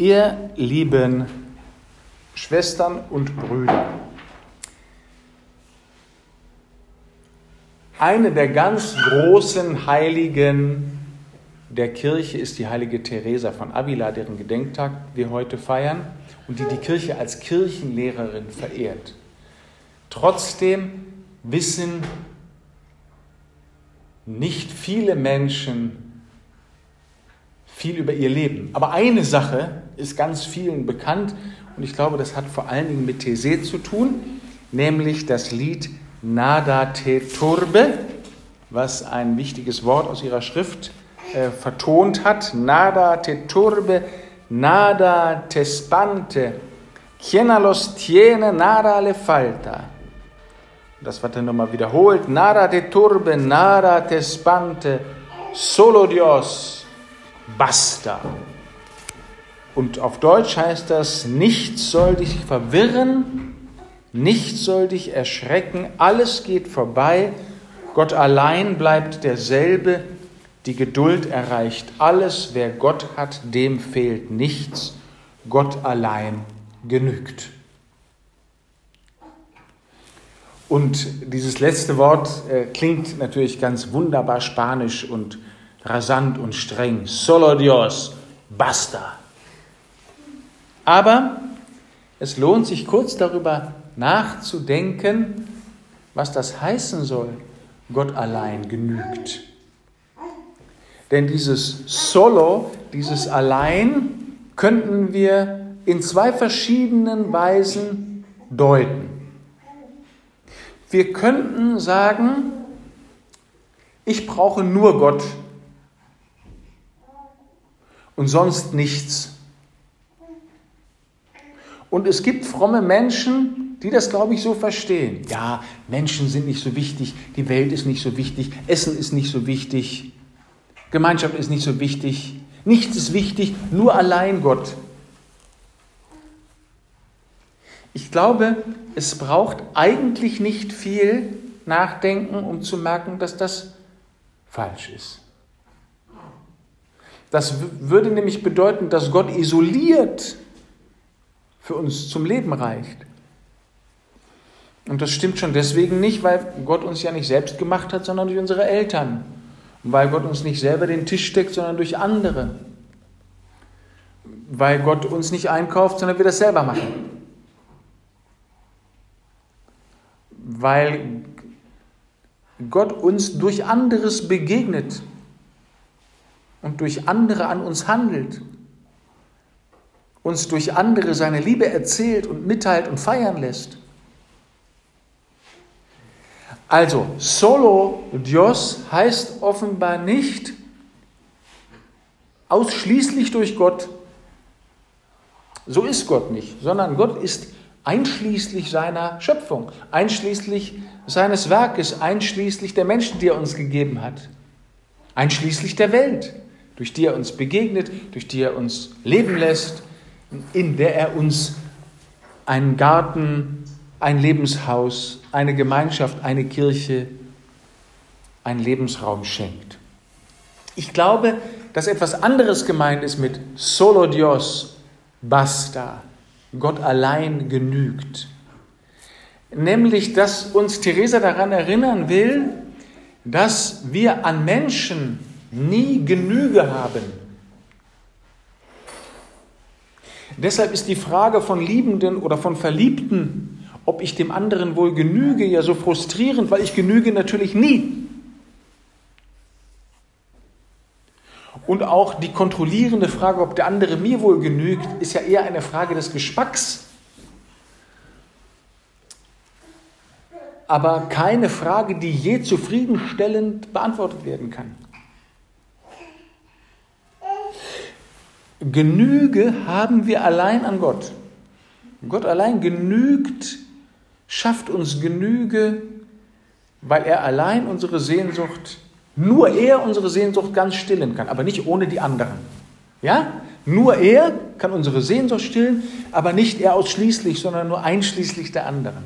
Ihr lieben Schwestern und Brüder, eine der ganz großen Heiligen der Kirche ist die heilige Teresa von Avila, deren Gedenktag wir heute feiern und die die Kirche als Kirchenlehrerin verehrt. Trotzdem wissen nicht viele Menschen viel über ihr Leben. Aber eine Sache ist ganz vielen bekannt und ich glaube, das hat vor allen Dingen mit These zu tun, nämlich das Lied Nada te turbe, was ein wichtiges Wort aus ihrer Schrift äh, vertont hat. Nada te turbe, nada te spante, quien los tiene, nada le falta. Das wird dann nochmal wiederholt. Nada te turbe, nada te spante, solo Dios, basta. Und auf Deutsch heißt das, nichts soll dich verwirren, nichts soll dich erschrecken, alles geht vorbei, Gott allein bleibt derselbe, die Geduld erreicht alles, wer Gott hat, dem fehlt nichts, Gott allein genügt. Und dieses letzte Wort äh, klingt natürlich ganz wunderbar spanisch und rasant und streng. Solo Dios, basta. Aber es lohnt sich kurz darüber nachzudenken, was das heißen soll. Gott allein genügt. Denn dieses Solo, dieses Allein, könnten wir in zwei verschiedenen Weisen deuten. Wir könnten sagen, ich brauche nur Gott und sonst nichts. Und es gibt fromme Menschen, die das, glaube ich, so verstehen. Ja, Menschen sind nicht so wichtig, die Welt ist nicht so wichtig, Essen ist nicht so wichtig, Gemeinschaft ist nicht so wichtig, nichts ist wichtig, nur allein Gott. Ich glaube, es braucht eigentlich nicht viel Nachdenken, um zu merken, dass das falsch ist. Das würde nämlich bedeuten, dass Gott isoliert für uns zum Leben reicht. Und das stimmt schon deswegen nicht, weil Gott uns ja nicht selbst gemacht hat, sondern durch unsere Eltern. Und weil Gott uns nicht selber den Tisch steckt, sondern durch andere. Weil Gott uns nicht einkauft, sondern wir das selber machen. weil Gott uns durch anderes begegnet und durch andere an uns handelt, uns durch andere seine Liebe erzählt und mitteilt und feiern lässt. Also, solo Dios heißt offenbar nicht ausschließlich durch Gott. So ist Gott nicht, sondern Gott ist einschließlich seiner Schöpfung, einschließlich seines Werkes, einschließlich der Menschen, die er uns gegeben hat, einschließlich der Welt, durch die er uns begegnet, durch die er uns leben lässt, in der er uns einen Garten, ein Lebenshaus, eine Gemeinschaft, eine Kirche, einen Lebensraum schenkt. Ich glaube, dass etwas anderes gemeint ist mit Solo Dios, basta. Gott allein genügt. Nämlich, dass uns Theresa daran erinnern will, dass wir an Menschen nie Genüge haben. Deshalb ist die Frage von Liebenden oder von Verliebten, ob ich dem anderen wohl genüge, ja so frustrierend, weil ich genüge natürlich nie. Und auch die kontrollierende Frage, ob der andere mir wohl genügt, ist ja eher eine Frage des Geschmacks. Aber keine Frage, die je zufriedenstellend beantwortet werden kann. Genüge haben wir allein an Gott. Gott allein genügt, schafft uns Genüge, weil er allein unsere Sehnsucht nur er unsere Sehnsucht ganz stillen kann, aber nicht ohne die anderen. Ja? Nur er kann unsere Sehnsucht stillen, aber nicht er ausschließlich, sondern nur einschließlich der anderen.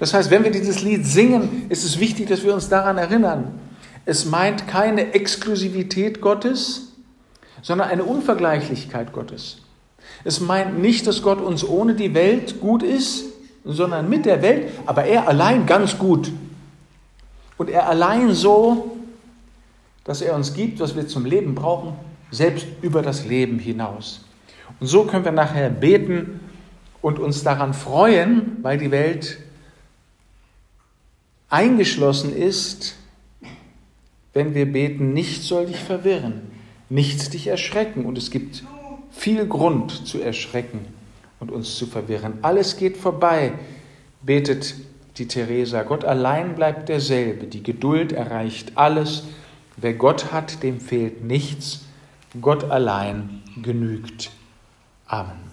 Das heißt, wenn wir dieses Lied singen, ist es wichtig, dass wir uns daran erinnern. Es meint keine Exklusivität Gottes, sondern eine Unvergleichlichkeit Gottes. Es meint nicht, dass Gott uns ohne die Welt gut ist, sondern mit der Welt, aber er allein ganz gut. Und er allein so, dass er uns gibt, was wir zum Leben brauchen, selbst über das Leben hinaus. Und so können wir nachher beten und uns daran freuen, weil die Welt eingeschlossen ist, wenn wir beten, nichts soll dich verwirren, nichts dich erschrecken. Und es gibt viel Grund zu erschrecken und uns zu verwirren. Alles geht vorbei, betet die Theresa. Gott allein bleibt derselbe. Die Geduld erreicht alles. Wer Gott hat, dem fehlt nichts. Gott allein genügt. Amen.